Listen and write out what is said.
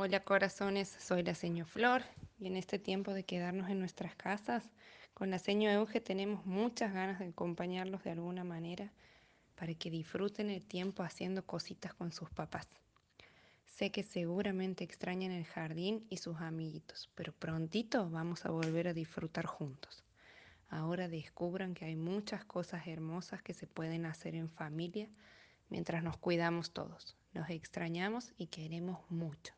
Hola corazones, soy la seño Flor y en este tiempo de quedarnos en nuestras casas, con la seño Euge tenemos muchas ganas de acompañarlos de alguna manera para que disfruten el tiempo haciendo cositas con sus papás. Sé que seguramente extrañan el jardín y sus amiguitos, pero prontito vamos a volver a disfrutar juntos. Ahora descubran que hay muchas cosas hermosas que se pueden hacer en familia mientras nos cuidamos todos. Los extrañamos y queremos mucho.